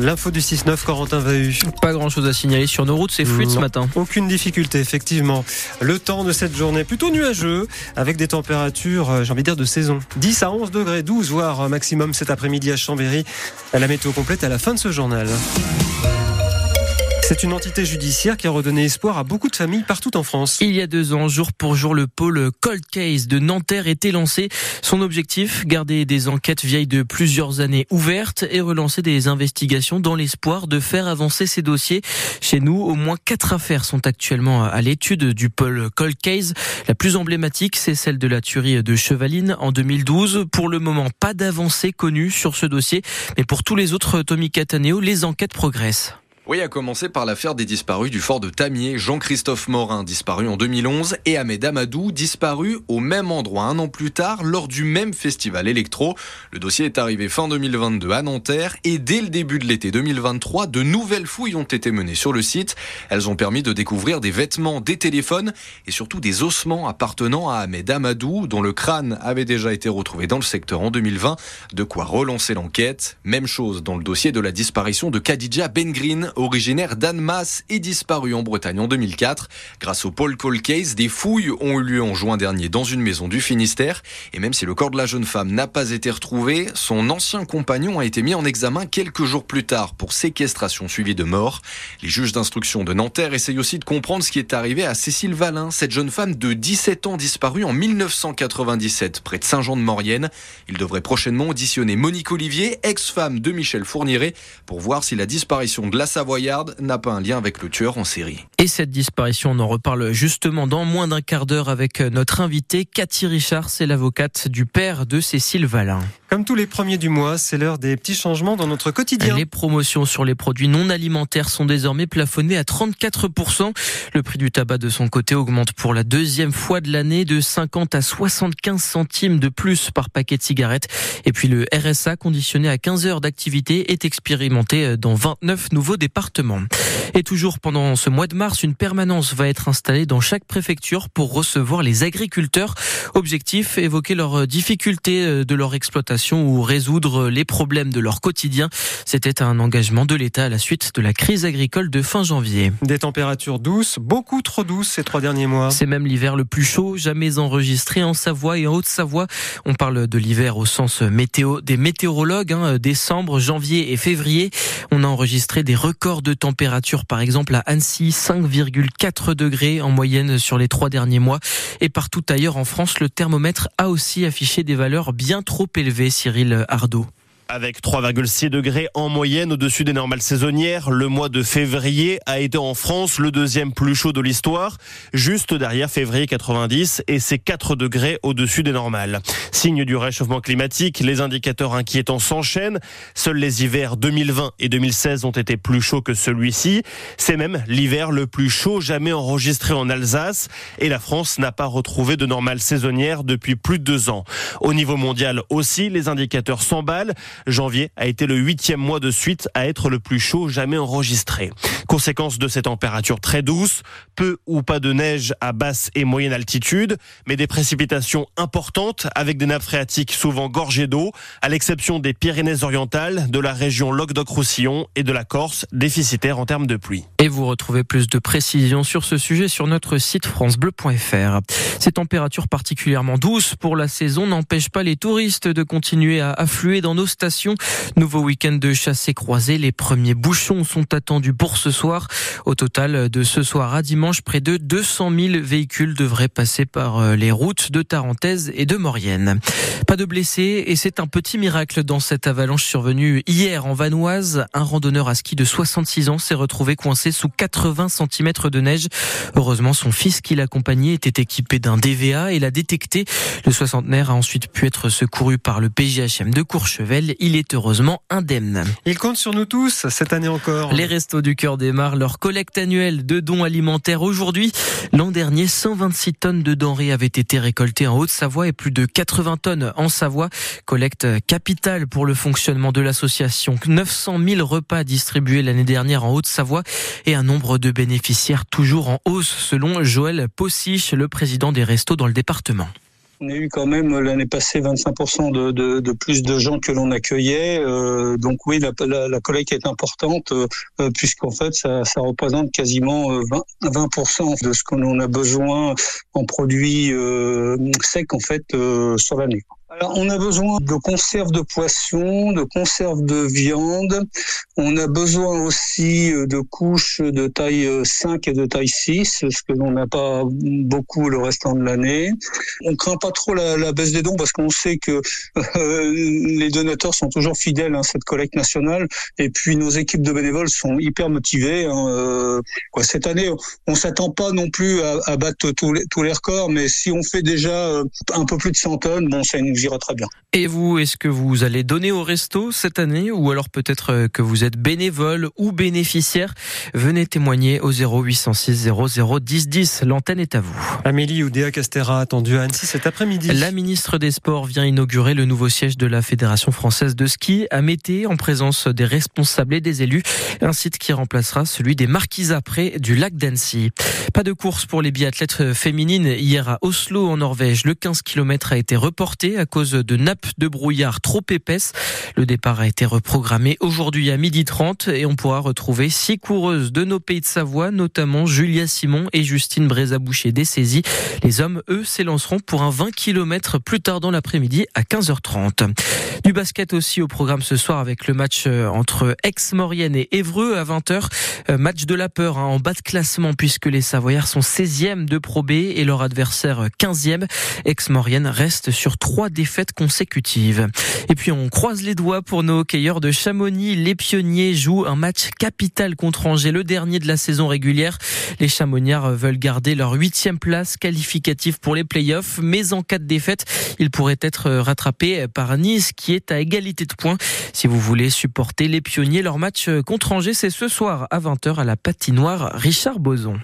L'info du 6-9, Corentin Vahu. Pas grand chose à signaler sur nos routes, c'est fluide ce matin. Aucune difficulté, effectivement. Le temps de cette journée plutôt nuageux, avec des températures, euh, j'ai envie de dire, de saison. 10 à 11 degrés, 12 voire maximum cet après-midi à Chambéry. La météo complète à la fin de ce journal. C'est une entité judiciaire qui a redonné espoir à beaucoup de familles partout en France. Il y a deux ans, jour pour jour, le pôle Cold Case de Nanterre était lancé. Son objectif, garder des enquêtes vieilles de plusieurs années ouvertes et relancer des investigations dans l'espoir de faire avancer ces dossiers. Chez nous, au moins quatre affaires sont actuellement à l'étude du pôle Cold Case. La plus emblématique, c'est celle de la tuerie de Chevaline en 2012. Pour le moment, pas d'avancée connue sur ce dossier, mais pour tous les autres, Tommy Cataneo, les enquêtes progressent. Oui, à commencer par l'affaire des disparus du fort de Tamier, Jean-Christophe Morin, disparu en 2011, et Ahmed Amadou, disparu au même endroit un an plus tard, lors du même festival électro. Le dossier est arrivé fin 2022 à Nanterre, et dès le début de l'été 2023, de nouvelles fouilles ont été menées sur le site. Elles ont permis de découvrir des vêtements, des téléphones, et surtout des ossements appartenant à Ahmed Amadou, dont le crâne avait déjà été retrouvé dans le secteur en 2020. De quoi relancer l'enquête. Même chose dans le dossier de la disparition de Khadija Ben Green, originaire d'Annemasse et disparu en Bretagne en 2004. Grâce au Paul Call Case, des fouilles ont eu lieu en juin dernier dans une maison du Finistère. Et même si le corps de la jeune femme n'a pas été retrouvé, son ancien compagnon a été mis en examen quelques jours plus tard pour séquestration suivie de mort. Les juges d'instruction de Nanterre essayent aussi de comprendre ce qui est arrivé à Cécile Valin, cette jeune femme de 17 ans disparue en 1997 près de Saint-Jean-de-Maurienne. Il devrait prochainement auditionner Monique Olivier, ex-femme de Michel Fourniret, pour voir si la disparition de la Savoyarde n'a pas un lien avec le tueur en série. Et cette disparition, on en reparle justement dans moins d'un quart d'heure avec notre invité, Cathy Richard, c'est l'avocate du père de Cécile Valin. Comme tous les premiers du mois, c'est l'heure des petits changements dans notre quotidien. Les promotions sur les produits non alimentaires sont désormais plafonnées à 34%. Le prix du tabac de son côté augmente pour la deuxième fois de l'année de 50 à 75 centimes de plus par paquet de cigarettes. Et puis le RSA conditionné à 15 heures d'activité est expérimenté dans 29 nouveaux départements. Et toujours pendant ce mois de mars, une permanence va être installée dans chaque préfecture pour recevoir les agriculteurs. Objectif, évoquer leurs difficultés de leur exploitation ou résoudre les problèmes de leur quotidien. C'était un engagement de l'État à la suite de la crise agricole de fin janvier. Des températures douces, beaucoup trop douces ces trois derniers mois. C'est même l'hiver le plus chaud jamais enregistré en Savoie et en Haute-Savoie. On parle de l'hiver au sens météo des météorologues, hein, décembre, janvier et février. On a enregistré des records de température, par exemple à Annecy, 5,4 degrés en moyenne sur les trois derniers mois. Et partout ailleurs en France, le thermomètre a aussi affiché des valeurs bien trop élevées. Cyril Ardo. Avec 3,6 degrés en moyenne au-dessus des normales saisonnières, le mois de février a été en France le deuxième plus chaud de l'histoire, juste derrière février 90 et c'est 4 degrés au-dessus des normales. Signe du réchauffement climatique, les indicateurs inquiétants s'enchaînent. Seuls les hivers 2020 et 2016 ont été plus chauds que celui-ci. C'est même l'hiver le plus chaud jamais enregistré en Alsace et la France n'a pas retrouvé de normales saisonnières depuis plus de deux ans. Au niveau mondial aussi, les indicateurs s'emballent. Janvier a été le huitième mois de suite à être le plus chaud jamais enregistré. Conséquence de ces températures très douces, peu ou pas de neige à basse et moyenne altitude, mais des précipitations importantes avec des nappes phréatiques souvent gorgées d'eau, à l'exception des Pyrénées-Orientales, de la région Languedoc-Roussillon et de la Corse, déficitaire en termes de pluie. Et vous retrouvez plus de précisions sur ce sujet sur notre site francebleu.fr. Ces températures particulièrement douces pour la saison n'empêchent pas les touristes de continuer à affluer dans nos Nouveau week-end de chasse et croisée. Les premiers bouchons sont attendus pour ce soir. Au total, de ce soir à dimanche, près de 200 000 véhicules devraient passer par euh, les routes de Tarentaise et de Maurienne. Pas de blessés et c'est un petit miracle dans cette avalanche survenue hier en Vanoise. Un randonneur à ski de 66 ans s'est retrouvé coincé sous 80 cm de neige. Heureusement, son fils qui l'accompagnait était équipé d'un DVA et l'a détecté. Le soixantenaire a ensuite pu être secouru par le PGHM de Courchevel il est heureusement indemne. Il compte sur nous tous cette année encore. Les Restos du Cœur démarrent leur collecte annuelle de dons alimentaires aujourd'hui. L'an dernier, 126 tonnes de denrées avaient été récoltées en Haute-Savoie et plus de 80 tonnes en Savoie. Collecte capitale pour le fonctionnement de l'association. 900 000 repas distribués l'année dernière en Haute-Savoie et un nombre de bénéficiaires toujours en hausse selon Joël Possiche, le président des Restos dans le département. On a eu quand même l'année passée 25% de, de, de, plus de gens que l'on accueillait. Euh, donc oui, la, la, la, collecte est importante euh, puisqu'en fait, ça, ça, représente quasiment 20, 20% de ce qu'on a besoin en produits secs en fait sur l'année. On a besoin de conserves de poisson, de conserves de viande. On a besoin aussi euh, de couches de taille 5 euh, et de taille 6, ce que l'on n'a pas beaucoup le restant de l'année. On craint pas trop la, baisse des dons parce qu'on sait que euh, les donateurs sont toujours fidèles à hein, cette collecte nationale. Et puis, nos équipes de bénévoles sont hyper motivées. Hein, cette année, on s'attend pas non plus à, battre tous les, tous les records, mais si on fait déjà un peu plus de 100 tonnes, bon, ça nous très bien. Et vous, est-ce que vous allez donner au resto cette année ou alors peut-être euh, que vous êtes bénévole ou bénéficiaire? Venez témoigner au 0806 00 10 10. L'antenne est à vous. Amélie Oudéa Castera attendue à Annecy cet après-midi. La ministre des Sports vient inaugurer le nouveau siège de la Fédération française de ski à Mété en présence des responsables et des élus. Un site qui remplacera celui des Marquises près du lac d'Annecy. Pas de course pour les biathlètes féminines hier à Oslo en Norvège. Le 15 km a été reporté à cause de nappes de brouillard trop épaisses. Le départ a été reprogrammé aujourd'hui à 12h30 et on pourra retrouver six coureuses de nos pays de Savoie, notamment Julia Simon et Justine Brézaboucher des saisies. Les hommes, eux, s'élanceront pour un 20 km plus tard dans l'après-midi à 15h30. Du basket aussi au programme ce soir avec le match euh, entre Aix-Maurienne et Évreux à 20h. Euh, match de la peur hein, en bas de classement puisque les Savoyards sont 16e de Pro B et leur adversaire 15e. Aix-Maurienne reste sur trois défaites consécutives. Et puis on croise les doigts pour nos hockeyeurs de Chamonix. Les pionniers jouent un match capital contre Angers, le dernier de la saison régulière. Les Chamoniards veulent garder leur huitième place qualificative pour les playoffs, mais en cas de défaite, ils pourraient être rattrapés par Nice qui est à égalité de points. Si vous voulez supporter les pionniers, leur match contre Angers, c'est ce soir à 20h à la patinoire Richard Boson.